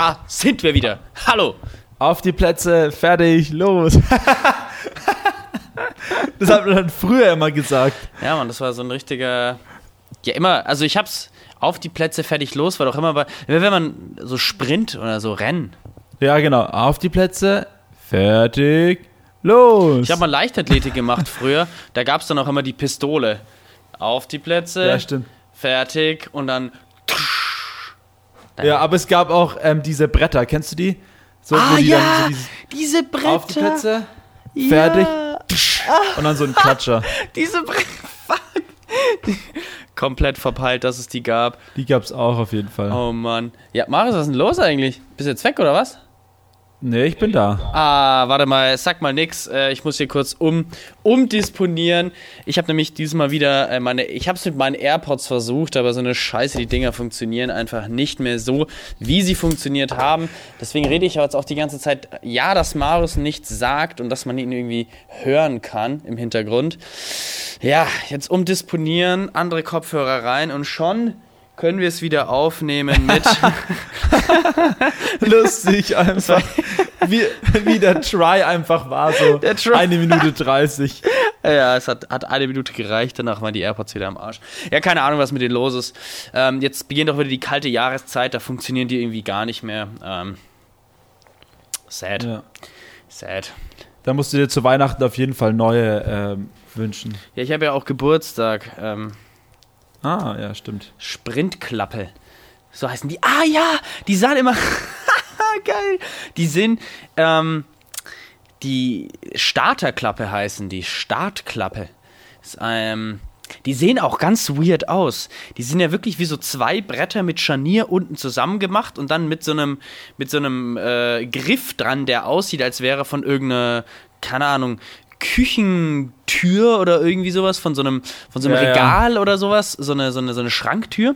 da sind wir wieder. Hallo. Auf die Plätze, fertig, los. das hat man dann früher immer gesagt. Ja, Mann, das war so ein richtiger. Ja, immer, also ich hab's auf die Plätze fertig los, war doch immer bei. Wenn man so Sprint oder so Rennen. Ja, genau. Auf die Plätze, fertig, los. Ich habe mal Leichtathletik gemacht früher. Da gab's dann auch immer die Pistole. Auf die Plätze, Ja, stimmt. fertig und dann. Ja, aber es gab auch ähm, diese Bretter, kennst du die? So, Ah die ja, so diese Bretter. auf die Plätze, fertig, und dann so ein Klatscher. Diese Bretter. Fuck. Komplett verpeilt, dass es die gab. Die gab's auch auf jeden Fall. Oh Mann. Ja, Marius, was ist denn los eigentlich? Bist du jetzt weg oder was? Nee, ich bin da. Ah, warte mal, sag mal nix. Äh, ich muss hier kurz um, umdisponieren. Ich habe nämlich diesmal wieder äh, meine. Ich habe es mit meinen AirPods versucht, aber so eine Scheiße, die Dinger funktionieren einfach nicht mehr so, wie sie funktioniert haben. Deswegen rede ich jetzt auch die ganze Zeit, ja, dass Marius nichts sagt und dass man ihn irgendwie hören kann im Hintergrund. Ja, jetzt umdisponieren, andere Kopfhörer rein und schon können wir es wieder aufnehmen mit. Lustig einfach. Wie, wie der Try einfach war, so Der Try. eine Minute 30. Ja, es hat, hat eine Minute gereicht, danach waren die AirPods wieder am Arsch. Ja, keine Ahnung, was mit denen los ist. Ähm, jetzt beginnt auch wieder die kalte Jahreszeit, da funktionieren die irgendwie gar nicht mehr. Ähm, sad. Ja. Sad. Da musst du dir zu Weihnachten auf jeden Fall neue ähm, wünschen. Ja, ich habe ja auch Geburtstag. Ähm, Ah, ja, stimmt. Sprintklappe. So heißen die. Ah ja, die sahen immer. Geil. Die sind. Ähm, die Starterklappe heißen die. Startklappe. Ist, ähm, die sehen auch ganz weird aus. Die sind ja wirklich wie so zwei Bretter mit Scharnier unten zusammen gemacht und dann mit so einem, mit so einem äh, Griff dran, der aussieht, als wäre von irgendeiner, keine Ahnung, Küchentür oder irgendwie sowas, von so einem, von so einem Ja, ja. Regal oder sowas, so eine, so eine, so eine Schranktür.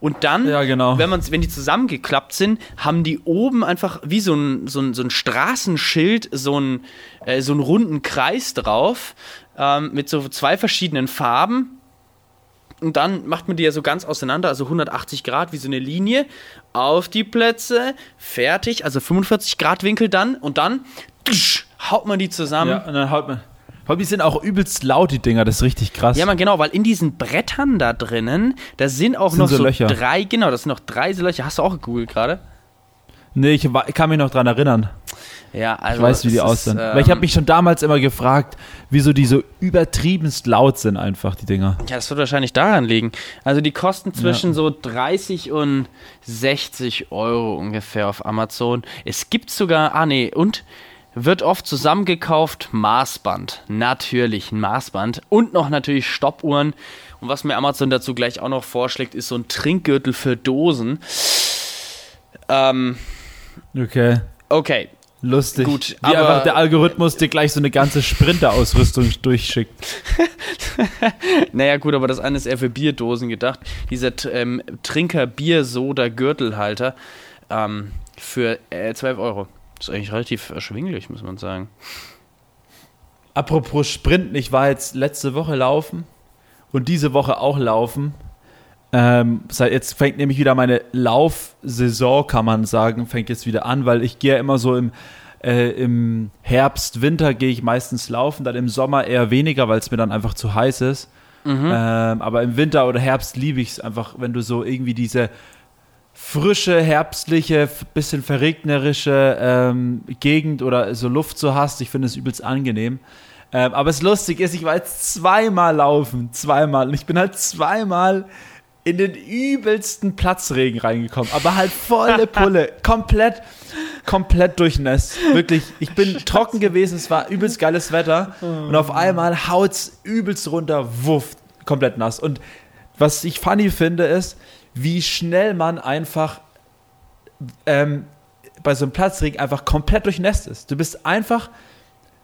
Und dann, Ja, genau. wenn, man's, wenn die zusammengeklappt sind, haben die oben einfach wie so ein, so ein, so ein Straßenschild, so einen, äh, so einen runden Kreis drauf, ähm, mit so zwei verschiedenen Farben. Und dann macht man die ja so ganz auseinander, also 180 Grad wie so eine Linie, auf die Plätze, fertig, also 45 Grad Winkel dann und dann haut man die zusammen. Ja, und dann haut man. Vor allem, die sind auch übelst laut, die Dinger, das ist richtig krass. Ja, man, genau, weil in diesen Brettern da drinnen, da sind auch Sind noch so so, Löcher. drei, genau, das sind noch drei so Löcher. Hast du auch gegoogelt gerade? nee, ich, ich kann mich noch dran erinnern. Ja, Ich also. weiß, wie die ist, aussehen. ähm, Weil ich habe mich schon damals immer gefragt, wieso die so übertriebenst laut sind, einfach, die Dinger. Ja, das wird wahrscheinlich daran liegen. Also die kosten zwischen so 30 und 60 Euro ungefähr auf Amazon. Es gibt sogar, ah nee, und wird oft zusammengekauft Maßband. Natürlich ein Maßband. Und noch natürlich Stoppuhren. Und was mir Amazon dazu gleich auch noch vorschlägt, ist so ein Trinkgürtel für Dosen. Ähm, Okay. okay. Lustig. Gut, Wie aber- einfach der Algorithmus dir gleich so eine ganze Sprinter-Ausrüstung durchschickt. Naja, gut, aber das eine ist eher für Bierdosen gedacht. Dieser ähm, Trinker-Bier-Soda-Gürtelhalter ähm, für äh, 12 Euro. Das ist eigentlich relativ erschwinglich, muss man sagen. Apropos Sprinten, ich war jetzt letzte Woche laufen und diese Woche auch laufen. Ähm, seit jetzt fängt nämlich wieder meine Laufsaison, kann man sagen, fängt jetzt wieder an, weil ich gehe ja immer so im, äh, im Herbst, Winter gehe ich meistens laufen, dann im Sommer eher weniger, weil es mir dann einfach zu heiß ist. Ähm, aber im Winter oder Herbst liebe ich es einfach, wenn du so irgendwie diese frische, herbstliche, bisschen verregnerische ähm, Gegend oder so Luft so hast. Ich finde es übelst angenehm. Ähm, aber es lustig ist, ich war jetzt zweimal laufen, zweimal. Und ich bin halt zweimal in den übelsten Platzregen reingekommen. Aber halt volle Pulle, komplett, komplett durchnässt. Wirklich, ich bin trocken gewesen, es war übelst geiles Wetter. Und auf einmal haut's übelst runter, wuff, komplett nass. Und was ich funny finde, ist, wie schnell man einfach ähm, bei so einem Platzregen einfach komplett durchnässt ist. Du bist einfach,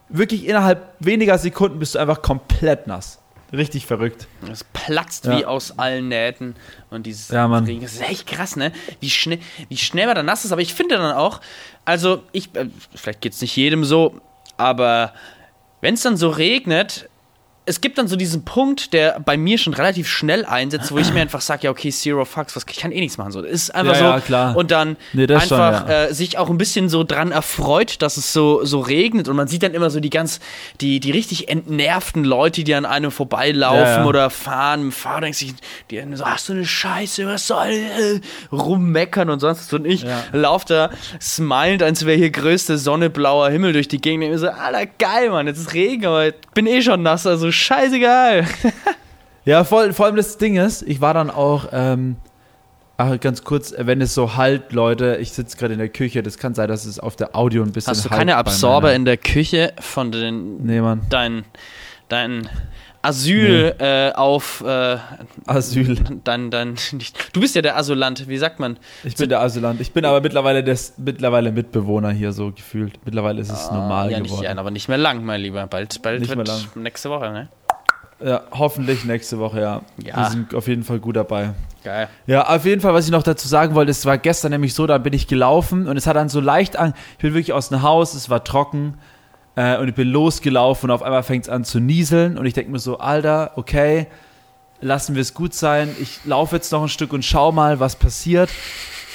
wirklich innerhalb weniger Sekunden bist du einfach komplett nass. Richtig verrückt. Es platzt Ja. wie aus allen Nähten. Und dieses Ja, Mann. Regen, das ist echt krass, ne? Wie schnell, wie schnell man da nass ist. Aber ich finde dann auch, also ich, äh, vielleicht geht es nicht jedem so, aber wenn es dann so regnet, es gibt dann so diesen Punkt, der bei mir schon relativ schnell einsetzt, wo ich mir einfach sage, ja, okay, Zero Fucks, was, ich kann eh nichts machen. So, das ist einfach Ja, so. ja, klar. Und dann Nee, das schon, einfach ja. äh, sich auch ein bisschen so dran erfreut, dass es so, so regnet. Und man sieht dann immer so die ganz, die, die richtig entnervten Leute, die an einem vorbeilaufen oder fahren. Im Fahrer denkt sich, die so, ach so eine Scheiße, was soll äh, rummeckern und sonst was. Und ich Ja. lauf da smilend, als wäre hier größte Sonne, blauer Himmel durch die Gegend. Und mir so, Alter, geil, Mann, jetzt ist Regen, aber ich bin eh schon nass, also scheißegal. Ja, voll, vor allem das Ding ist, ich war dann auch, ähm, ach, ganz kurz, wenn es so halt, Leute, ich sitze gerade in der Küche, das kann sein, dass es auf der Audio ein bisschen Hast du halt keine Absorber in der Küche von den Nee, Mann, dein, dein Asyl äh, auf äh, Asyl. dein, dein, nicht, du bist ja der Asylant, wie sagt man? Ich bin der Asylant. Ich bin aber mittlerweile des, mittlerweile Mitbewohner hier so gefühlt. Mittlerweile ist es normal Ah, ja, nicht, geworden. ja, aber nicht mehr lang, mein Lieber. Bald, bald Nicht wird mehr lang. nächste Woche, ne? Ja, hoffentlich nächste Woche, ja. Ja. Wir sind auf jeden Fall gut dabei. Geil. Ja, auf jeden Fall, was ich noch dazu sagen wollte, es war gestern nämlich so, da bin ich gelaufen und es hat dann so leicht an, ich bin wirklich aus dem Haus, es war trocken äh, und ich bin losgelaufen und auf einmal fängt es an zu nieseln und ich denke mir so, Alter, okay, lassen wir es gut sein, ich laufe jetzt noch ein Stück und schau mal, was passiert.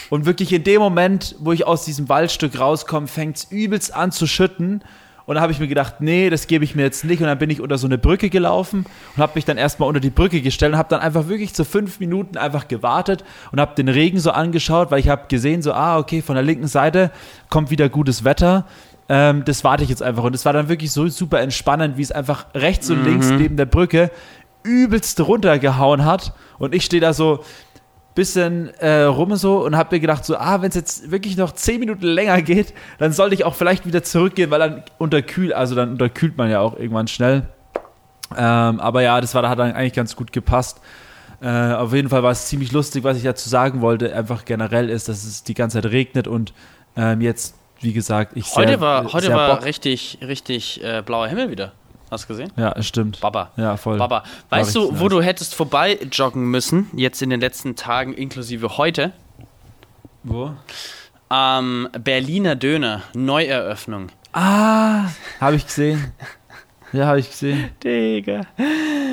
Und wirklich in dem Moment, wo ich aus diesem Waldstück rauskomme, fängt es übelst an zu schütten. Und da habe ich mir gedacht, nee, das gebe ich mir jetzt nicht. Und dann bin ich unter so eine Brücke gelaufen und habe mich dann erstmal unter die Brücke gestellt und habe dann einfach wirklich zu fünf Minuten einfach gewartet und habe den Regen so angeschaut, weil ich habe gesehen, so, ah, okay, von der linken Seite kommt wieder gutes Wetter. Ähm, das warte ich jetzt einfach. Und es war dann wirklich so super entspannend, wie es einfach rechts und links neben der Brücke übelst runtergehauen hat. Und ich stehe da so bisschen äh, rum so und habe mir gedacht, so, ah, wenn es jetzt wirklich noch zehn Minuten länger geht, dann sollte ich auch vielleicht wieder zurückgehen, weil dann unterkühlt, also dann unterkühlt man ja auch irgendwann schnell. Ähm, aber ja, das war, hat dann eigentlich ganz gut gepasst. Äh, auf jeden Fall war es ziemlich lustig, was ich dazu sagen wollte, einfach generell ist, dass es die ganze Zeit regnet und ähm, jetzt, wie gesagt, ich Heute sehr, war, heute sehr war Bock- richtig, richtig äh, blauer Himmel wieder. Hast du gesehen? Ja, stimmt. Baba. Ja, voll. Baba. Weißt du, wo nice. du hättest vorbei joggen müssen, jetzt in den letzten Tagen, inklusive heute? Wo? Am Berliner Döner, Neueröffnung. Ah, habe ich gesehen. Ja, habe ich gesehen. Digga.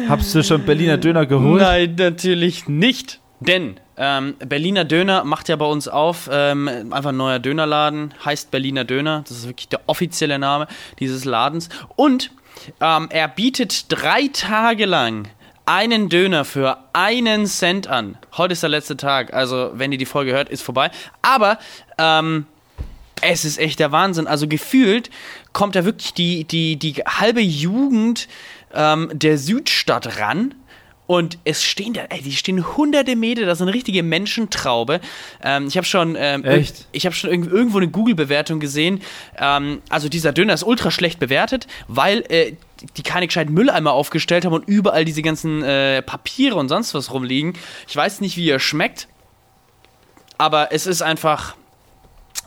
Habst du schon Berliner Döner geholt? Nein, natürlich nicht. Denn ähm, Berliner Döner macht ja bei uns auf, ähm, einfach ein neuer Dönerladen, heißt Berliner Döner. Das ist wirklich der offizielle Name dieses Ladens. Und ähm, er bietet drei Tage lang einen Döner für einen Cent an. Heute ist der letzte Tag, also wenn ihr die Folge hört, ist vorbei. Aber ähm, es ist echt der Wahnsinn. Also gefühlt kommt da wirklich die, die, die halbe Jugend ähm, der Südstadt ran. Und es stehen da, ey, die stehen hunderte Meter, das ist eine richtige Menschentraube. Ähm, ich habe schon, ähm, Echt? ich habe schon irgend- irgendwo eine Google-Bewertung gesehen. Ähm, also dieser Döner ist ultra schlecht bewertet, weil äh, die keine gescheiten Mülleimer aufgestellt haben und überall diese ganzen äh, Papiere und sonst was rumliegen. Ich weiß nicht, wie er schmeckt, aber es ist einfach.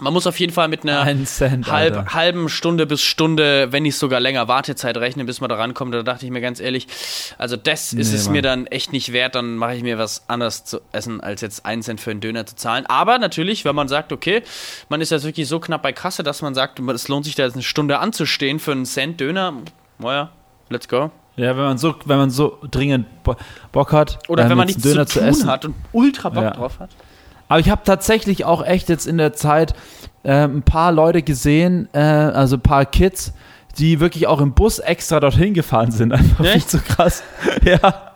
Man muss auf jeden Fall mit einer Ein Cent, halb, halben Stunde bis Stunde, wenn nicht sogar länger, Wartezeit rechnen, bis man da rankommt. Da dachte ich mir ganz ehrlich, also das ist Nee, es Mann. mir dann echt nicht wert. Dann mache ich mir was anderes zu essen, als jetzt einen Cent für einen Döner zu zahlen. Aber natürlich, wenn man sagt, okay, man ist jetzt wirklich so knapp bei Kasse, dass man sagt, es lohnt sich da jetzt eine Stunde anzustehen für einen Cent Döner, naja, let's go. Ja, wenn man so, wenn man so dringend Bo Bock hat, Oder wenn man nichts einen zu Döner tun hat und ultra Bock Ja. drauf hat. Aber ich habe tatsächlich auch echt jetzt in der Zeit äh, ein paar Leute gesehen, äh, also ein paar Kids, die wirklich auch im Bus extra dorthin gefahren sind. Einfach Echt? nicht so krass. ja.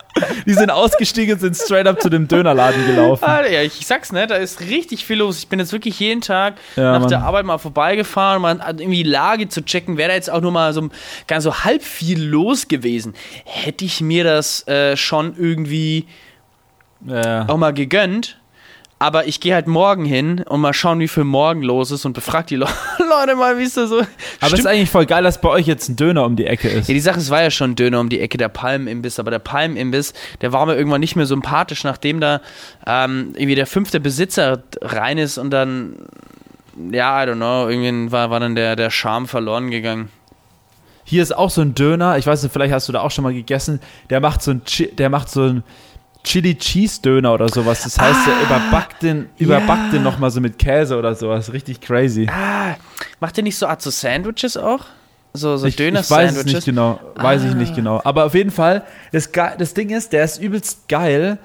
Die sind ausgestiegen und sind straight up zu dem Dönerladen gelaufen. Ah, ja, ich sag's, ne, da ist richtig viel los. Ich bin jetzt wirklich jeden Tag Ja, nach Mann. der Arbeit mal vorbeigefahren, mal irgendwie die Lage zu checken, wäre da jetzt auch nur mal so ganz so halb viel los gewesen. Hätte ich mir das äh, schon irgendwie Ja. auch mal gegönnt. Aber ich gehe halt morgen hin und mal schauen, wie viel morgen los ist und befrag die Le Leute mal, wie es da so. Aber es ist eigentlich voll geil, dass bei euch jetzt ein Döner um die Ecke ist. Ja, die Sache, es war ja schon ein Döner um die Ecke, der Palmenimbiss, aber der Palmenimbiss, der war mir irgendwann nicht mehr sympathisch, nachdem da ähm, irgendwie der fünfte Besitzer rein ist und dann, ja, I don't know, irgendwie war, war dann der, der Charme verloren gegangen. Hier ist auch so ein Döner, ich weiß nicht, vielleicht hast du da auch schon mal gegessen, der macht so ein, der macht so ein Chili Cheese Döner oder sowas. Das heißt, der überbackt den, überbackt den nochmal so mit Käse oder sowas. Richtig crazy. Ah, macht ihr nicht so Art so Sandwiches auch? So, so ich, ich weiß es nicht genau, weiß ah. ich nicht genau. Aber auf jeden Fall, das, das Ding ist, der ist übelst geil,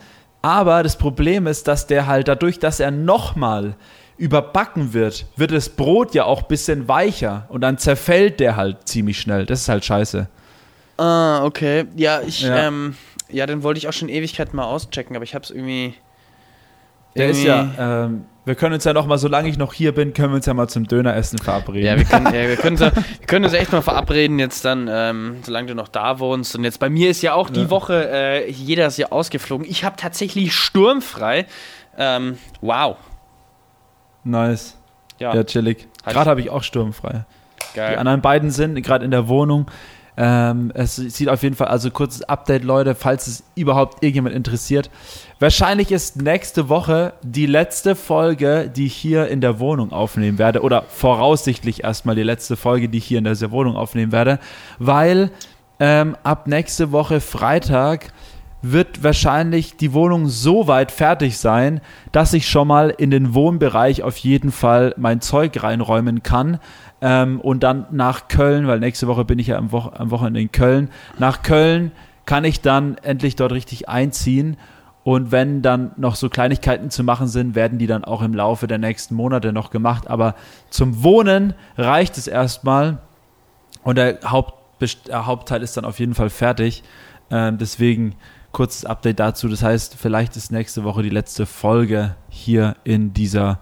aber das Problem ist, dass der halt dadurch, dass er nochmal überbacken wird, wird das Brot ja auch ein bisschen weicher und dann zerfällt der halt ziemlich schnell. Das ist halt scheiße. Ah, okay. Ja, ich, ja, ähm, ja den wollte ich auch schon Ewigkeit mal auschecken, aber ich habe es irgendwie. Der irgendwie ist ja, ähm, wir können uns ja noch mal, solange ich noch hier bin, können wir uns ja mal zum Döneressen verabreden. Ja, wir können, ja, wir können, wir können uns echt mal verabreden, jetzt dann, ähm, solange du noch da wohnst. Und jetzt bei mir ist ja auch die ja. Woche, äh, jeder ist ja ausgeflogen. Ich habe tatsächlich sturmfrei. Ähm, wow. Nice. Ja, ja chillig. Gerade habe ich auch sturmfrei. Geil. Die anderen beiden sind gerade in der Wohnung. Ähm, es sieht auf jeden Fall, also kurzes Update, Leute, falls es überhaupt irgendjemand interessiert. Wahrscheinlich ist nächste Woche die letzte Folge, die ich hier in der Wohnung aufnehmen werde, oder voraussichtlich erstmal die letzte Folge, die ich hier in der Wohnung aufnehmen werde, weil ähm, ab nächste Woche Freitag wird wahrscheinlich die Wohnung so weit fertig sein, dass ich schon mal in den Wohnbereich auf jeden Fall mein Zeug reinräumen kann. Ähm, und dann nach Köln, weil nächste Woche bin ich ja am, Wo am Wochenende in Köln. Nach Köln kann ich dann endlich dort richtig einziehen. Und wenn dann noch so Kleinigkeiten zu machen sind, werden die dann auch im Laufe der nächsten Monate noch gemacht. Aber zum Wohnen reicht es erstmal. Und der, Haupt, der Hauptteil ist dann auf jeden Fall fertig. Ähm, deswegen kurzes Update dazu. Das heißt, vielleicht ist nächste Woche die letzte Folge hier in dieser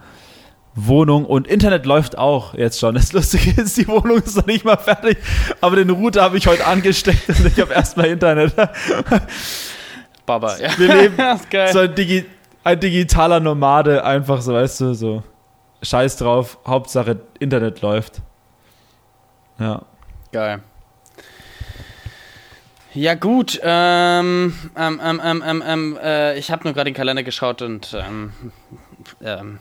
Wohnung und Internet läuft auch jetzt schon. Das Lustige ist, die Wohnung ist noch nicht mal fertig, aber den Router habe ich heute angesteckt und ich habe erstmal Internet. Baba, ja. Wir leben so ein, Digi ein digitaler Nomade, einfach so, weißt du, so Scheiß drauf, Hauptsache Internet läuft. Ja. Geil. Ja gut, ähm, ähm, ähm, ähm, ähm, ähm äh, ich habe nur gerade den Kalender geschaut und ähm, ähm,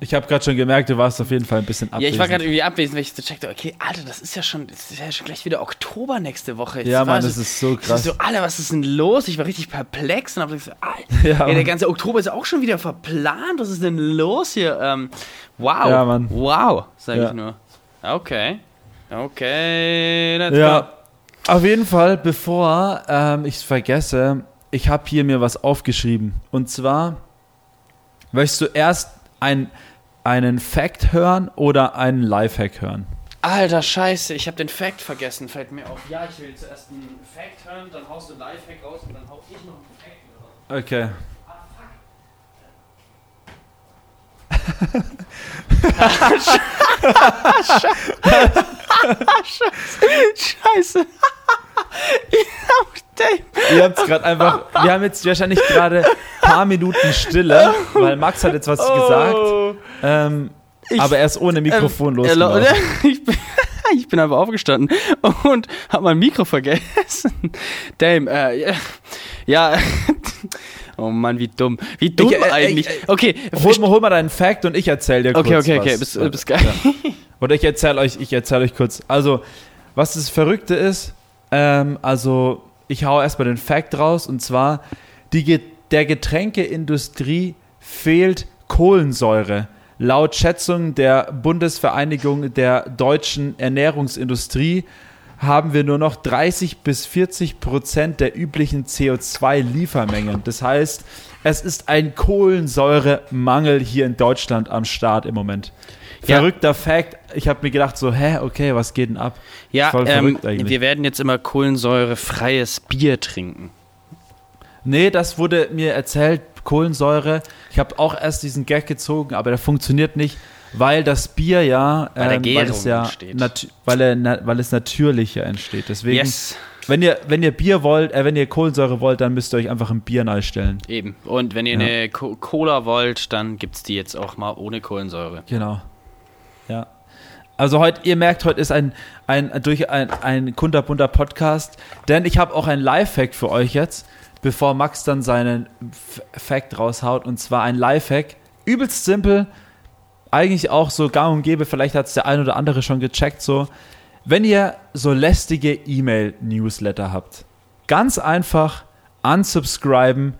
ich habe gerade schon gemerkt, du warst auf jeden Fall ein bisschen abwesend. Ja, ich war gerade irgendwie abwesend, weil ich so checkte, okay, Alter, das ist ja schon, das ist ja schon gleich wieder Oktober nächste Woche. ja, Mann, so, das ist so krass. so, Alter, was ist denn los? Ich war richtig perplex und habe gesagt, Alter, ja, ey, der ganze Oktober ist auch schon wieder verplant. Was ist denn los hier? Ähm, wow. Ja, Mann. Wow, sag ja. ich nur. Okay. Okay, let's ja. go. Auf jeden Fall, bevor ähm, ich es vergesse, ich habe hier mir was aufgeschrieben. Und zwar möchtest du erst ein, einen Fact hören oder einen Lifehack hören? Alter Scheiße, ich habe den Fact vergessen, fällt mir auf. Ja, ich will zuerst einen Fact hören, dann haust du einen Lifehack raus und dann hau ich noch einen Fact raus. Okay. Scheiße. Ihr habt gerade einfach, wir haben jetzt wahrscheinlich gerade ein paar Minuten Stille, weil Max hat jetzt was oh. gesagt. Ähm, ich, aber er ist ohne Mikrofon ähm, losgelaufen. Ich bin, ich bin einfach aufgestanden und habe mein Mikro vergessen. Damn, äh, ja. Oh Mann, wie dumm. Wie dumm ich, äh, eigentlich. Äh, okay. Hol, hol, mal deinen Fact und ich erzähl dir kurz. Okay, okay, okay. Bist geil. Ja. Oder ich erzähle euch, ich erzähle euch kurz. Also, was das Verrückte ist, ähm, also ich hau erstmal den Fact raus und zwar, die, der Getränkeindustrie fehlt Kohlensäure. Laut Schätzung der Bundesvereinigung der deutschen Ernährungsindustrie haben wir nur noch 30 bis 40 Prozent der üblichen CO2-Liefermengen. Das heißt, es ist ein Kohlensäuremangel hier in Deutschland am Start im Moment. Verrückter ja. Fact. Ich habe mir gedacht so, hä, okay, was geht denn ab? Ja, ähm, wir werden jetzt immer kohlensäurefreies Bier trinken. Nee, das wurde mir erzählt, Kohlensäure. Ich habe auch erst diesen Gag gezogen, aber der funktioniert nicht, weil das Bier ja, ähm, weil, es ja weil, er, weil es natürlicher entsteht. Deswegen, yes. wenn ihr wenn ihr Bier wollt, äh, wenn ihr Kohlensäure wollt, dann müsst ihr euch einfach ein Bier neu stellen. Eben. Und wenn ihr ja. eine Co Cola wollt, dann gibt es die jetzt auch mal ohne Kohlensäure. Genau. Ja. Also heute, ihr merkt, heute ist ein, ein durch ein, ein kunterbunter Podcast, denn ich habe auch ein Lifehack für euch jetzt, bevor Max dann seinen Fact raushaut, und zwar ein Lifehack, übelst simpel, eigentlich auch so gang und gäbe, vielleicht hat es der ein oder andere schon gecheckt, so, wenn ihr so lästige E-Mail-Newsletter habt, ganz einfach unsubscriben,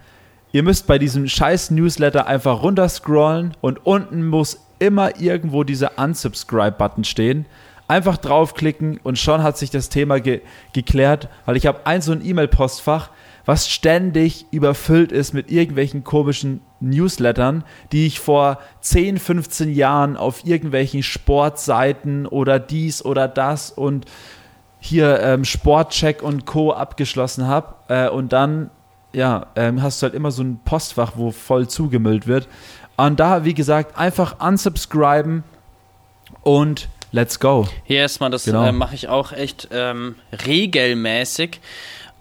ihr müsst bei diesem scheiß Newsletter einfach runterscrollen und unten muss immer irgendwo dieser Unsubscribe-Button stehen. Einfach draufklicken und schon hat sich das Thema ge geklärt, weil ich habe ein so ein E-Mail-Postfach, was ständig überfüllt ist mit irgendwelchen komischen Newslettern, die ich vor 10, 15 Jahren auf irgendwelchen Sportseiten oder dies oder das und hier ähm, Sportcheck und Co. abgeschlossen habe. Äh, und dann, ja, ähm, hast du halt immer so ein Postfach, wo voll zugemüllt wird. Und da, wie gesagt, einfach unsubscriben und let's go. Hier erstmal, das Genau. äh, mache ich auch echt ähm, regelmäßig.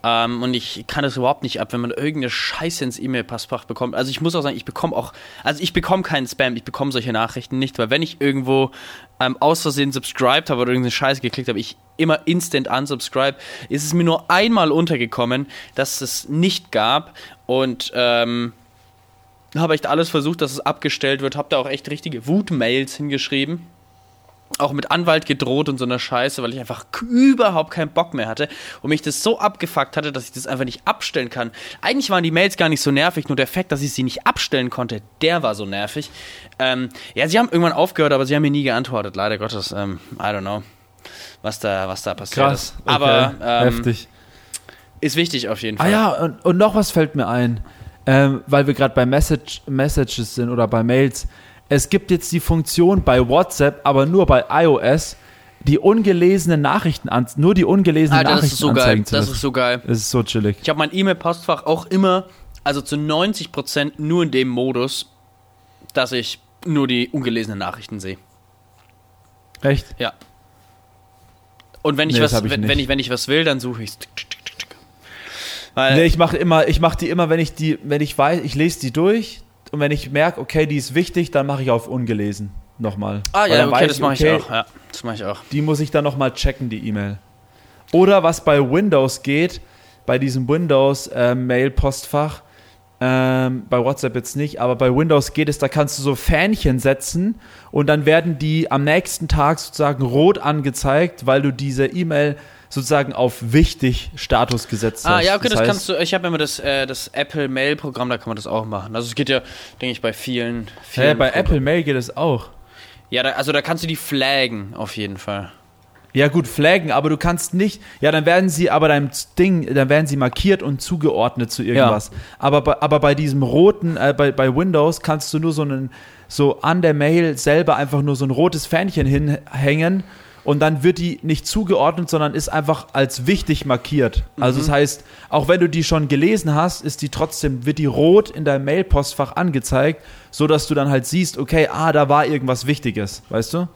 Ähm, und ich kann das überhaupt nicht ab, wenn man irgendeine Scheiße ins E-Mail-Passfach bekommt. Also ich muss auch sagen, ich bekomme auch, also ich bekomme keinen Spam, ich bekomme solche Nachrichten nicht, weil wenn ich irgendwo ähm, aus Versehen subscribed habe oder irgendeine Scheiße geklickt habe, ich immer instant unsubscribe, ist es mir nur einmal untergekommen, dass es nicht gab und ähm, habe echt alles versucht, dass es abgestellt wird, habe da auch echt richtige Wutmails hingeschrieben auch mit Anwalt gedroht und so einer Scheiße, weil ich einfach überhaupt keinen Bock mehr hatte und mich das so abgefuckt hatte, dass ich das einfach nicht abstellen kann. Eigentlich waren die Mails gar nicht so nervig, nur der Fakt, dass ich sie nicht abstellen konnte, der war so nervig. Ähm, ja, sie haben irgendwann aufgehört, aber sie haben mir nie geantwortet, leider Gottes. Ähm, I don't know, was da, was da passiert Krass. ist. Aber okay. ähm, heftig. ist wichtig auf jeden Ah Fall. ja, und, und noch was fällt mir ein, ähm, weil wir gerade bei Message, Messages sind oder bei Mails. Es gibt jetzt die Funktion bei WhatsApp, aber nur bei iOS, die ungelesenen Nachrichten an, nur die ungelesenen Alter, das Nachrichten ist so geil. anzeigen Das ist so geil. Das ist so chillig. Ich habe mein E-Mail-Postfach auch immer, also zu 90% nur in dem Modus, dass ich nur die ungelesenen Nachrichten sehe. Echt? Ja. Und wenn ich Nee, das was, ich wenn, wenn ich wenn ich was will, dann suche ich es. Weil Nee, ich mache immer, ich mache die immer, wenn ich die, wenn ich weiß, ich lese die durch und wenn ich merke, okay, die ist wichtig, dann mache ich auf ungelesen nochmal. ah ja, okay, das mache ich okay, auch. Ja, das mache ich auch. Die muss ich dann nochmal checken, die E-Mail. Oder was bei Windows geht, bei diesem Windows-Mail-Postfach, ähm, bei WhatsApp jetzt nicht, aber bei Windows geht es, da kannst du so Fähnchen setzen und dann werden die am nächsten Tag sozusagen rot angezeigt, weil du diese E-Mail sozusagen auf wichtig Status gesetzt Ah hast. ja, okay, das, heißt, kannst du. Ich habe immer das, äh, das Apple Mail Programm, da kann man das auch machen. Also es geht ja, denke ich, bei vielen. vielen Hä, bei Programmen. Apple Mail geht es auch. Ja, da, also da kannst du die flaggen auf jeden Fall. Ja gut, flaggen, aber du kannst nicht, ja, dann werden sie aber deinem Ding, dann werden sie markiert und zugeordnet zu irgendwas. Aber, bei, aber bei diesem roten, äh, bei, bei Windows kannst du nur so einen, so an der Mail selber einfach nur so ein rotes Fähnchen hinhängen und dann wird die nicht zugeordnet, sondern ist einfach als wichtig markiert. Also das heißt, auch wenn du die schon gelesen hast, ist die trotzdem, wird die rot in deinem Mailpostfach angezeigt, so dass du dann halt siehst, okay, ah, da war irgendwas Wichtiges, weißt du?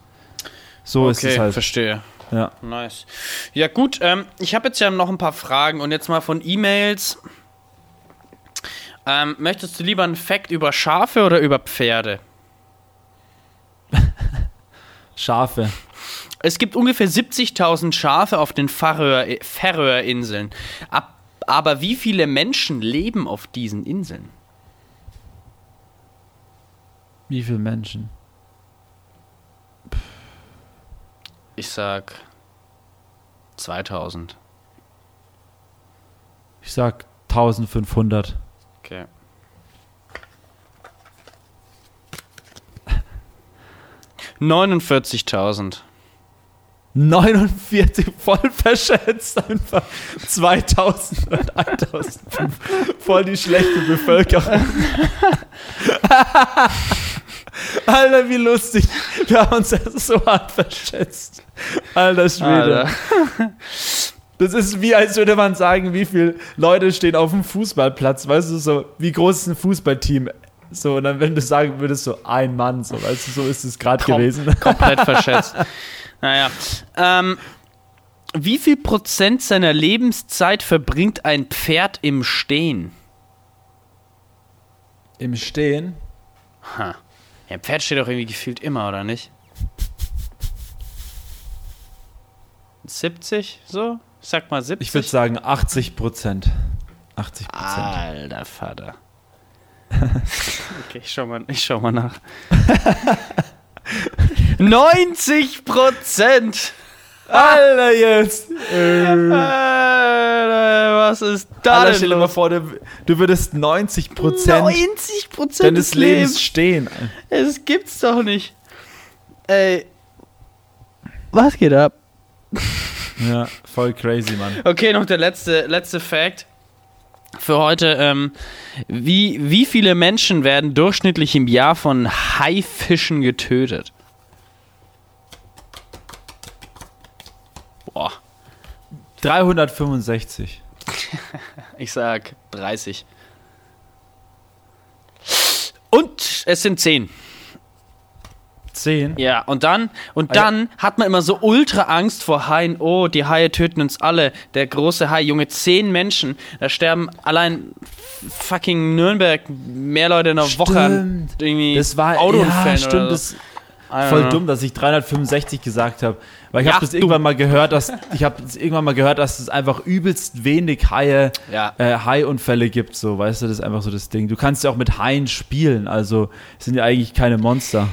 So ist okay, es halt. verstehe. Ja. Nice. Ja, gut, ähm, ich habe jetzt ja noch ein paar Fragen und jetzt mal von E-Mails. Ähm, möchtest du lieber einen Fact über Schafe oder über Pferde? Schafe. Es gibt ungefähr 70.000 Schafe auf den Färöer- Färöerinseln. Ab, aber wie viele Menschen leben auf diesen Inseln? Wie viele Menschen? Ich sag 2000. Ich sag 1500. Okay. Neunundvierzigtausend. 49, voll verschätzt einfach. 2000 und 1005. Voll die schlechte Bevölkerung. Alter, wie lustig. Wir haben uns das so hart verschätzt. Alter Schwede. Alter. Das ist wie, als würde man sagen, wie viele Leute stehen auf dem Fußballplatz. Weißt du, so, wie groß ist ein Fußballteam? So, und dann, wenn du sagen würdest, so ein Mann, so, weißt du, so ist es gerade gewesen. Komplett verschätzt. Naja. Ähm, wie viel Prozent seiner Lebenszeit verbringt ein Pferd im Stehen? Im Stehen. Ha. Ja, ein Pferd steht doch irgendwie gefühlt immer, oder nicht? 70? So? Ich sag mal 70. Ich würde sagen 80 Prozent. 80 Prozent. Alter Vater. okay, ich schau mal, ich schau mal nach. 90 Prozent! Alter, jetzt! Alter, was ist da Alter, denn stell dir mal vor, du, du würdest 90 Prozent 90 Prozent deines des Lebens Lebens. stehen. Das gibt's doch nicht. Ey. Was geht ab? Ja, voll crazy, Mann. Okay, noch der letzte, letzte Fact für heute. Ähm, wie, wie viele Menschen werden durchschnittlich im Jahr von Haifischen getötet? Boah, 365. ich sag 30. Und es sind 10. 10. Ja, und dann, und Ah, dann hat man immer so ultra Angst vor Haien. Oh, die Haie töten uns alle. Der große Hai, Junge, zehn Menschen. Da sterben allein fucking Nürnberg mehr Leute in einer Woche an Stimmt. irgendwie Das war Autounfällen ja, stimmt, so. voll know. dumm, dass ich 365 gesagt habe, weil ich Ja, habe das irgendwann mal gehört, dass ich habe irgendwann mal gehört, dass es einfach übelst wenig Haie Ja. äh, Haiunfälle gibt, so, weißt du, das ist einfach so das Ding. Du kannst ja auch mit Haien spielen, also sind ja eigentlich keine Monster.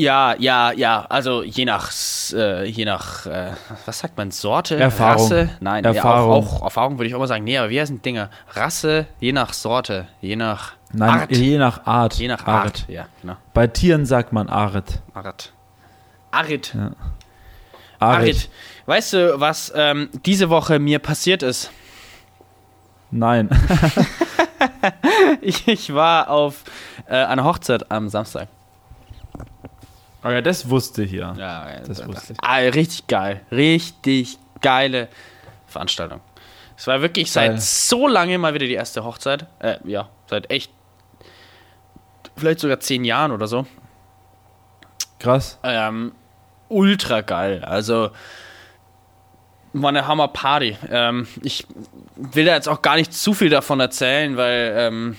Ja, ja, ja. Also je nach, äh, je nach, äh, was sagt man, Sorte, Erfahrung. Rasse? Nein, Erfahrung. Ja, auch, auch Erfahrung würde ich auch mal sagen. Nee, aber wie heißen Dinger? Rasse, je nach Sorte, je nach Nein, Art. je nach Art. Je nach Art. Art. Ja, genau. Bei Tieren sagt man Aret. Art. Arid. Ja. Arid. Aret. Weißt du, was ähm, diese Woche mir passiert ist? Nein. Ich, ich war auf äh, einer Hochzeit am Samstag. Aber ja, das wusste ich ja. Ja, Das wusste ich. Ah, richtig geil. Richtig geile Veranstaltung. Es war wirklich Geil. seit so lange mal wieder die erste Hochzeit. Äh, ja, seit echt. Vielleicht sogar zehn Jahren oder so. Krass. Ähm, ultra geil. Also war eine Hammer-Party. Ähm, ich will da jetzt auch gar nicht zu viel davon erzählen, weil ähm,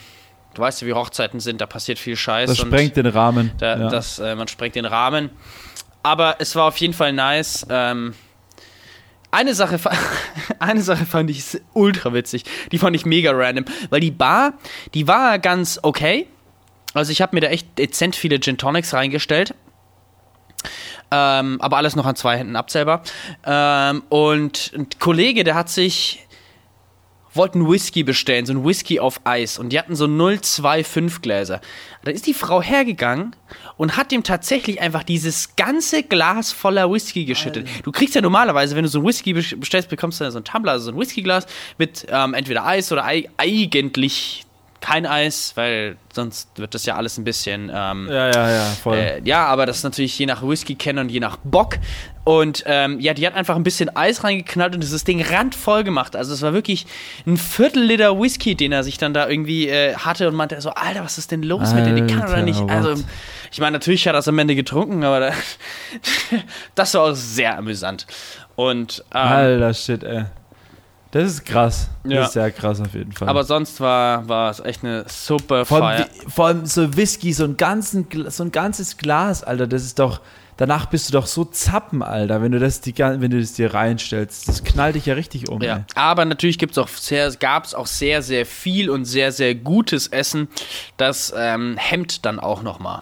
du weißt ja, wie Hochzeiten sind, da passiert viel Scheiß. Das sprengt den Rahmen. da, ja. das, äh, man sprengt den Rahmen. Aber es war auf jeden Fall nice. Ähm, eine Sache, eine Sache fand ich ultra witzig. Die fand ich mega random. Weil die Bar, die war ganz okay. Also ich habe mir da echt dezent viele Gin Tonics reingestellt. Ähm, aber alles noch an zwei Händen abzählbar. Ähm, und ein Kollege, der hat sich wollten Whisky bestellen, so ein Whisky auf Eis und die hatten so 025 Gläser. Da ist die Frau hergegangen und hat dem tatsächlich einfach dieses ganze Glas voller Whisky geschüttet. Du kriegst ja normalerweise, wenn du so ein Whisky bes- bestellst, bekommst du dann so ein Tumbler, also so ein Whiskyglas mit ähm, entweder Eis oder ei eigentlich kein Eis, weil sonst wird das ja alles ein bisschen ähm, ja, ja, ja, voll. äh, ja, aber das ist natürlich je nach Whisky-Kenner und je nach Bock. Und ähm, ja, die hat einfach ein bisschen Eis reingeknallt und das Ding randvoll gemacht. Also es war wirklich ein Viertel Liter Whisky, den er sich dann da irgendwie äh, hatte und meinte so, Alter, was ist denn los mit dir? Die kann oder Alter, nicht. Also ich meine, natürlich hat er es am Ende getrunken, aber da, das war auch sehr amüsant. Und ähm, Alter Shit, ey. Das ist krass. Das Ja. ist sehr krass auf jeden Fall. aber sonst war, war es echt eine super vor Feier. allem, wie- vor allem so Whisky, so ein, ganzen, so ein ganzes Glas, Alter, das ist doch. Danach bist du doch so zappen, Alter, wenn du das, die, wenn du das dir reinstellst. Das knallt dich ja richtig um. Ja, ey. aber natürlich gibt's auch sehr, gab es auch sehr, sehr viel und sehr, sehr gutes Essen. Das ähm, hemmt dann auch nochmal.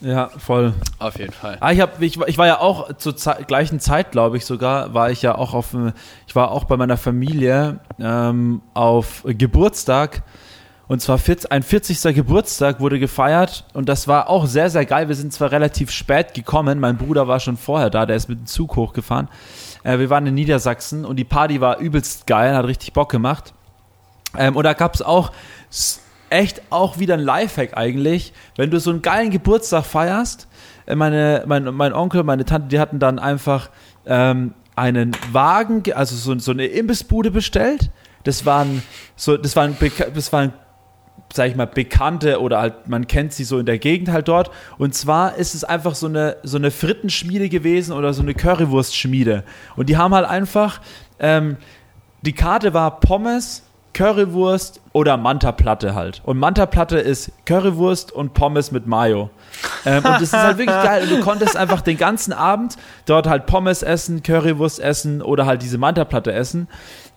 ja, voll. Auf jeden Fall. Ah, ich, hab, ich, war- ich war ja auch zur Ze gleichen Zeit, glaube ich sogar, war ich ja auch auf, ich war auch bei meiner Familie ähm, auf Geburtstag. Und zwar 40, ein 40. Geburtstag wurde gefeiert und das war auch sehr, sehr geil. Wir sind zwar relativ spät gekommen, mein Bruder war schon vorher da, der ist mit dem Zug hochgefahren. Äh, wir waren in Niedersachsen und die Party war übelst geil, hat richtig Bock gemacht. Ähm, und da gab es auch echt auch wieder ein Lifehack eigentlich. Wenn du so einen geilen Geburtstag feierst, äh, meine, mein, mein Onkel, meine Tante, die hatten dann einfach ähm, einen Wagen, ge- also so, so eine Imbissbude bestellt. Das waren so, das waren, das waren sag ich mal, Bekannte oder halt, man kennt sie so in der Gegend halt dort. Und zwar ist es einfach so eine, so eine Frittenschmiede gewesen oder so eine Currywurstschmiede. Und die haben halt einfach, ähm, die Karte war Pommes, Currywurst oder Manta-Platte halt. Und Manta-Platte ist Currywurst und Pommes mit Mayo. Ähm, und das ist halt wirklich geil. Und du konntest einfach den ganzen Abend dort halt Pommes essen, Currywurst essen oder halt diese Manta-Platte essen.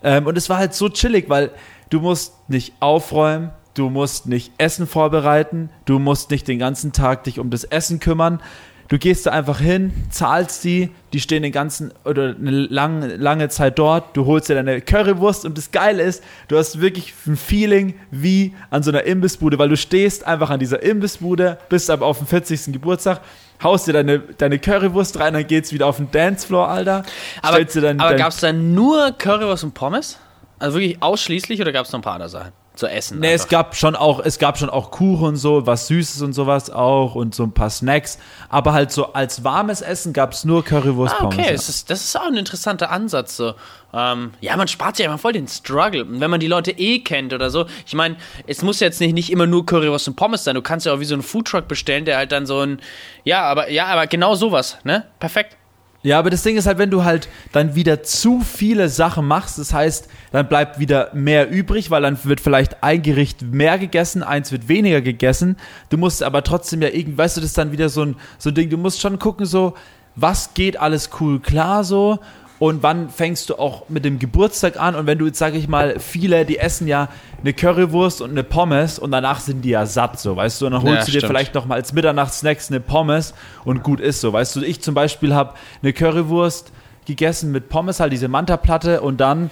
Ähm, und es war halt so chillig, weil du musst nicht aufräumen, du musst nicht Essen vorbereiten, du musst nicht den ganzen Tag dich um das Essen kümmern. Du gehst da einfach hin, zahlst die, die stehen den ganzen oder eine lange, lange Zeit dort, du holst dir deine Currywurst und das Geile ist, du hast wirklich ein Feeling wie an so einer Imbissbude, weil du stehst einfach an dieser Imbissbude, bist aber auf dem 40. Geburtstag, haust dir deine, deine Currywurst rein, dann geht's wieder auf den Dancefloor, Alter. Aber, aber dein, gab es da nur Currywurst und Pommes? Also wirklich ausschließlich oder gab es noch ein paar andere Sachen? Zu essen? Nee, es gab schon auch, es gab schon auch Kuchen und so, was Süßes und sowas auch und so ein paar Snacks. Aber halt so als warmes Essen gab es nur Currywurst Ah, okay, das ist, das ist auch ein interessanter Ansatz. So. Ähm, ja, man spart sich einfach voll den Struggle. Und wenn man die Leute eh kennt oder so, ich meine, es muss jetzt nicht, nicht immer nur Currywurst und Pommes sein. Du kannst ja auch wie so einen Foodtruck bestellen, der halt dann so ein, ja, aber ja, aber genau sowas, ne? Perfekt. Ja, aber das Ding ist halt, wenn du halt dann wieder zu viele Sachen machst, das heißt, dann bleibt wieder mehr übrig, weil dann wird vielleicht ein Gericht mehr gegessen, eins wird weniger gegessen. Du musst aber trotzdem ja irgendwie, weißt du, das ist dann wieder so ein, so ein Ding, du musst schon gucken, so, was geht alles cool klar so und wann fängst du auch mit dem Geburtstag an und wenn du jetzt, sag ich mal, viele, die essen ja eine Currywurst und eine Pommes und danach sind die ja satt, so, weißt du, und dann holst Ja, du dir stimmt. vielleicht noch mal als Mitternachtssnacks eine Pommes und gut ist so, weißt du, ich zum Beispiel habe eine Currywurst gegessen mit Pommes, halt diese Manta-Platte und dann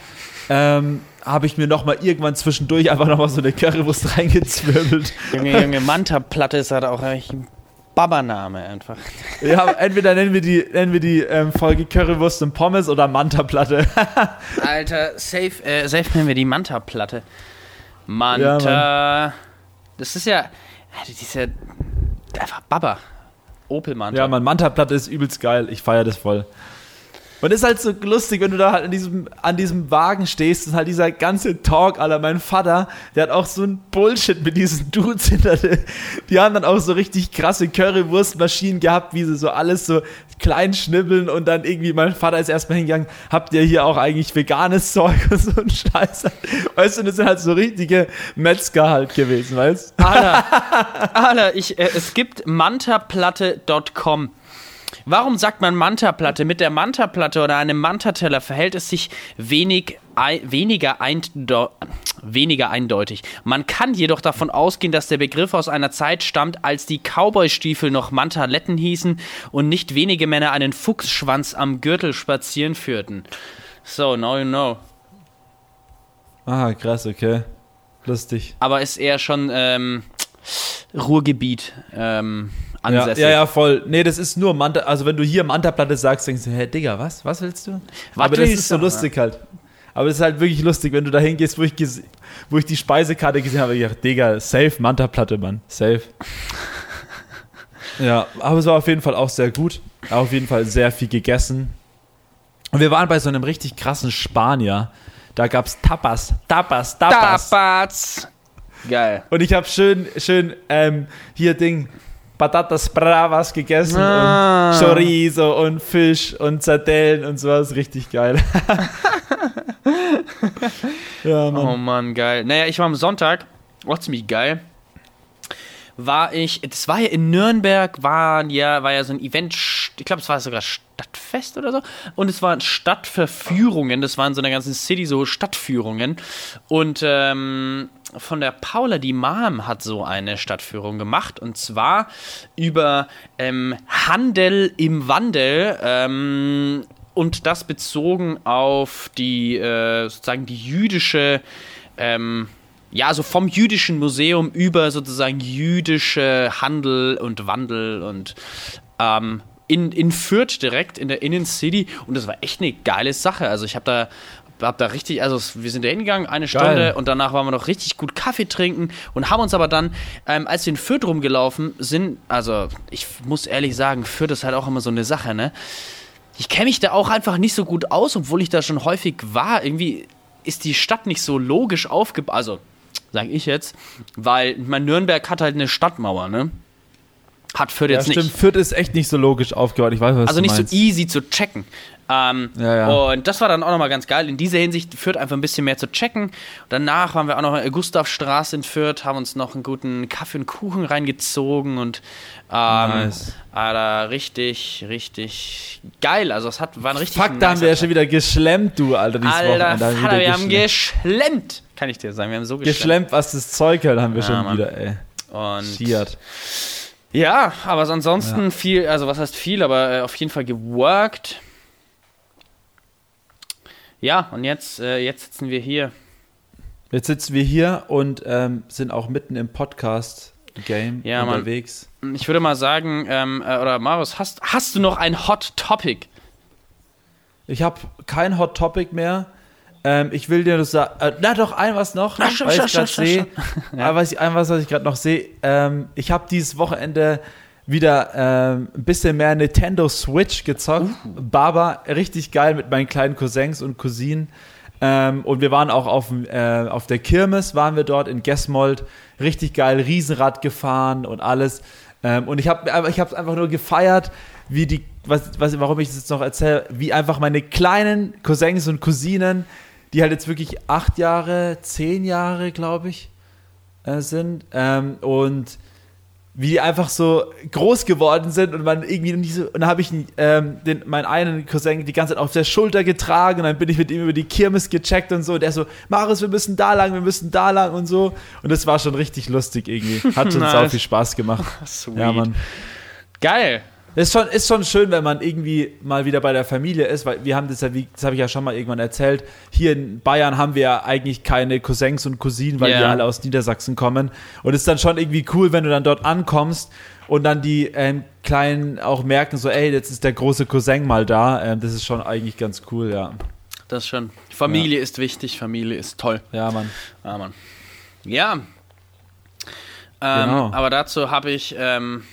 ähm, habe ich mir noch mal irgendwann zwischendurch einfach noch mal so eine Currywurst reingezwirbelt. Junge, Junge, Manta-Platte ist halt auch eigentlich ein Babername einfach. Ja, entweder nennen wir die, nennen wir die ähm, Folge Currywurst und Pommes oder Manta-Platte. Alter, safe, äh, safe nennen wir die Manta-Platte. Manta. das ist ja. Alter, Die ist ja einfach Baba. Opel Manta. Ja, man, Manta-Platte ist übelst geil. Ich feiere das voll. Und ist halt so lustig, wenn du da halt an diesem, an diesem Wagen stehst und halt dieser ganze Talk, Alter, mein Vater, der hat auch so ein Bullshit mit diesen Dudes hinter der, Die haben dann auch so richtig krasse Currywurstmaschinen gehabt, wie sie so alles so klein schnibbeln und dann irgendwie, mein Vater ist erstmal hingegangen, habt ihr hier auch eigentlich veganes Zeug und so ein Scheiß. Weißt du, das sind halt so richtige Metzger halt gewesen, weißt du? Alter, Alter ich, äh, es gibt mantaplatte.com. Warum sagt man Manta-Platte? Mit der Manta-Platte oder einem Manta-Teller verhält es sich wenig, ei, weniger, eindo, weniger eindeutig. Man kann jedoch davon ausgehen, dass der Begriff aus einer Zeit stammt, als die Cowboy-Stiefel noch Mantaletten hießen und nicht wenige Männer einen Fuchsschwanz am Gürtel spazieren führten. So, now you know. Ah, krass, okay. Lustig. Aber ist eher schon ähm, Ruhrgebiet ähm, ansässig. ja, ja, voll. Nee, das ist nur Manta, also wenn du hier Manta-Platte sagst, denkst du, hä, Digga, was? Was willst du? Was Aber das ist so lustig halt. Aber das ist halt wirklich lustig, wenn du da hingehst, wo ich, wo ich die Speisekarte gesehen habe, ich dachte, Digga, safe Manta-Platte, Mann. Safe. ja, aber es war auf jeden Fall auch sehr gut. Auf jeden Fall sehr viel gegessen. Und wir waren bei so einem richtig krassen Spanier. Da gab's Tapas, Tapas, Tapas. Tapas. Geil. Und ich habe schön, schön ähm, hier Ding Patatas Bravas gegessen Ah. und Chorizo und Fisch und Sardellen und sowas. Richtig geil. ja, Mann. Oh Mann, geil. Naja, ich war am Sonntag, auch ziemlich geil. War ich, das war ja in Nürnberg, war ja, war ja so ein Event, ich glaube, es war sogar Stadtfest oder so. Und es waren Stadtverführungen, das waren so in der ganzen City so Stadtführungen. Und ähm, von der Paula, die Mom, hat so eine Stadtführung gemacht. Und zwar über ähm, Handel im Wandel. Ähm, und das bezogen auf die äh, sozusagen die jüdische ähm, ja, also vom jüdischen Museum über sozusagen jüdische Handel und Wandel und ähm, in, in Fürth direkt in der Innencity und das war echt eine geile Sache. Also ich habe da hab da richtig, also wir sind da hingegangen, eine Stunde Geil. und danach waren wir noch richtig gut Kaffee trinken und haben uns aber dann, ähm, als wir in Fürth rumgelaufen sind, also ich muss ehrlich sagen, Fürth ist halt auch immer so eine Sache, ne? Ich kenne mich da auch einfach nicht so gut aus, obwohl ich da schon häufig war. Irgendwie ist die Stadt nicht so logisch aufgebaut. Also, sage ich jetzt, weil mein Nürnberg hat halt eine Stadtmauer, ne? Hat Fürth Ja, jetzt stimmt. nicht. Fürth ist echt nicht so logisch aufgebaut. Ich weiß, was Also nicht meinst. so easy zu checken. Ähm, Ja, ja. Und das war dann auch nochmal ganz geil. In dieser Hinsicht Fürth einfach ein bisschen mehr zu checken. Danach waren wir auch noch in der Gustavstraße in Fürth, haben uns noch einen guten Kaffee und Kuchen reingezogen und ähm, Nice. Alter, richtig, richtig geil. Also es hat, war ein richtig Fuck, da haben wir ja schon wieder geschlemmt, du, Alter, dieses Alter, Wochenende. Da Vater, wir haben geschlemmt. geschlemmt. Kann ich dir sagen, wir haben so geschlemmt. geschlemmt, was das Zeug hält, haben wir Ja, schon Mann. wieder, ey. Und Schiert. Ja, aber ansonsten ja. viel, also was heißt viel, aber äh, auf jeden Fall geworkt. Ja, und jetzt, äh, jetzt sitzen wir hier. Jetzt sitzen wir hier und ähm, sind auch mitten im Podcast-Game ja, unterwegs. Mann. Ich würde mal sagen, ähm, äh, oder Marius, hast, hast du noch ein Hot Topic? Ich habe kein Hot Topic mehr. Ähm, ich will dir das sagen. Äh, na doch, ein was noch, ach, weil ich gerade sehe. ja. was ich, ein was, was ich gerade noch sehe. Ähm, ich habe dieses Wochenende wieder ähm, ein bisschen mehr Nintendo Switch gezockt. Uh. Baba, richtig geil mit meinen kleinen Cousins und Cousinen. Ähm, und wir waren auch auf, äh, auf der Kirmes, waren wir dort in Gesmold. Richtig geil, Riesenrad gefahren und alles. Ähm, und ich habe ich es einfach nur gefeiert, wie die, was, was, warum ich das jetzt noch erzähle, wie einfach meine kleinen Cousins und Cousinen die halt jetzt wirklich acht Jahre, zehn Jahre, glaube ich, äh, sind. Ähm, und wie die einfach so groß geworden sind und man irgendwie nicht so, und dann habe ich ähm, den, meinen einen Cousin die ganze Zeit auf der Schulter getragen und dann bin ich mit ihm über die Kirmes gecheckt und so und der so, Marius, wir müssen da lang, wir müssen da lang und so und das war schon richtig lustig irgendwie. Hat schon nice. sau viel Spaß gemacht. Sweet. Ja, Mann. Geil. Ist schon, ist schon schön, wenn man irgendwie mal wieder bei der Familie ist, weil wir haben das ja, wie, das habe ich ja schon mal irgendwann erzählt, hier in Bayern haben wir ja eigentlich keine Cousins und Cousinen, weil yeah. wir alle aus Niedersachsen kommen. Und es ist dann schon irgendwie cool, wenn du dann dort ankommst und dann die ähm, Kleinen auch merken, so, ey, jetzt ist der große Cousin mal da. Ähm, das ist schon eigentlich ganz cool, ja. Das schon. Familie ja. ist wichtig, Familie ist toll. Ja, Mann. Ja, Mann. Ja. Ähm, genau. Aber dazu habe ich. Ähm,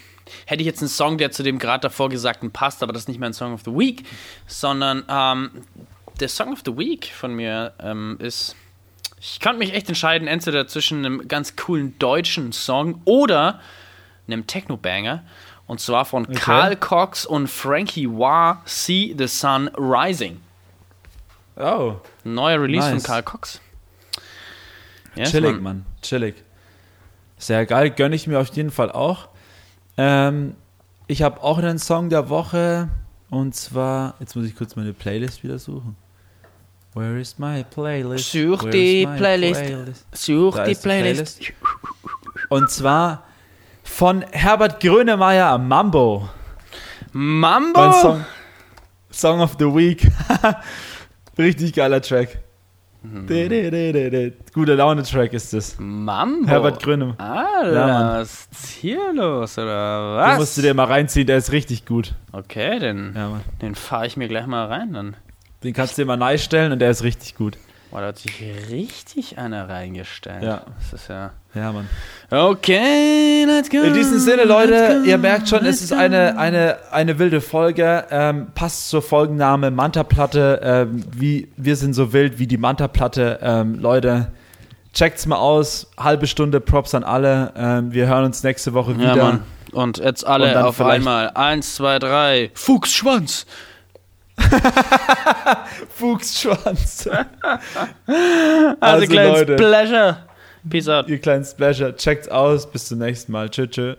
hätte ich jetzt einen Song, der zu dem gerade davor Gesagten passt, aber das ist nicht mein Song of the Week, sondern ähm, der Song of the Week von mir ähm, ist. Ich konnte mich echt entscheiden, entweder zwischen einem ganz coolen deutschen Song oder einem Techno-Banger. Und zwar von okay. Carl Cox und Frankie Wah, See the Sun Rising. Oh. Neuer Release nice. von Carl Cox. Yes, Chillig, Mann. Mann. Chillig. Sehr geil, gönne ich mir auf jeden Fall auch. Ähm, ich habe auch einen Song der Woche und zwar, jetzt muss ich kurz meine Playlist wieder suchen. Where is my playlist? Such Where die Playlist. Playlist. Such die Playlist. Playlist. Und zwar von Herbert Grönemeyer Mambo. Mambo? Song, Song of the Week. Richtig geiler Track. Mhm. Guter Laune-Track ist das. Mambo. Herbert Grönemeyer. Alter, ja, was ist hier los, oder was? Den musst du dir mal reinziehen, der ist richtig gut. Okay, den, ja, den fahre ich mir gleich mal rein dann. Den kannst du dir mal neu stellen und der ist richtig gut. Boah, da hat sich richtig einer reingestellt. Ja. Das ist ja. Ja, Mann. Okay, let's go. In diesem Sinne, Leute, ihr merkt schon, es ist eine, eine, eine wilde Folge. Ähm, passt zur Folgenname Manta-Platte. Ähm, wie, wir sind so wild wie die Manta-Platte. Ähm, Leute, checkt's mal aus. Halbe Stunde Props an alle. Ähm, wir hören uns nächste Woche wieder. Ja, Mann. Und jetzt alle Und auf einmal. Eins, zwei, drei. Fuchsschwanz. Fuchsschwanz. also, also kleines Leute, Pleasure. Peace out. Ihr kleinen Splasher. Checkt's aus. Bis zum nächsten Mal. Tschö, tschö.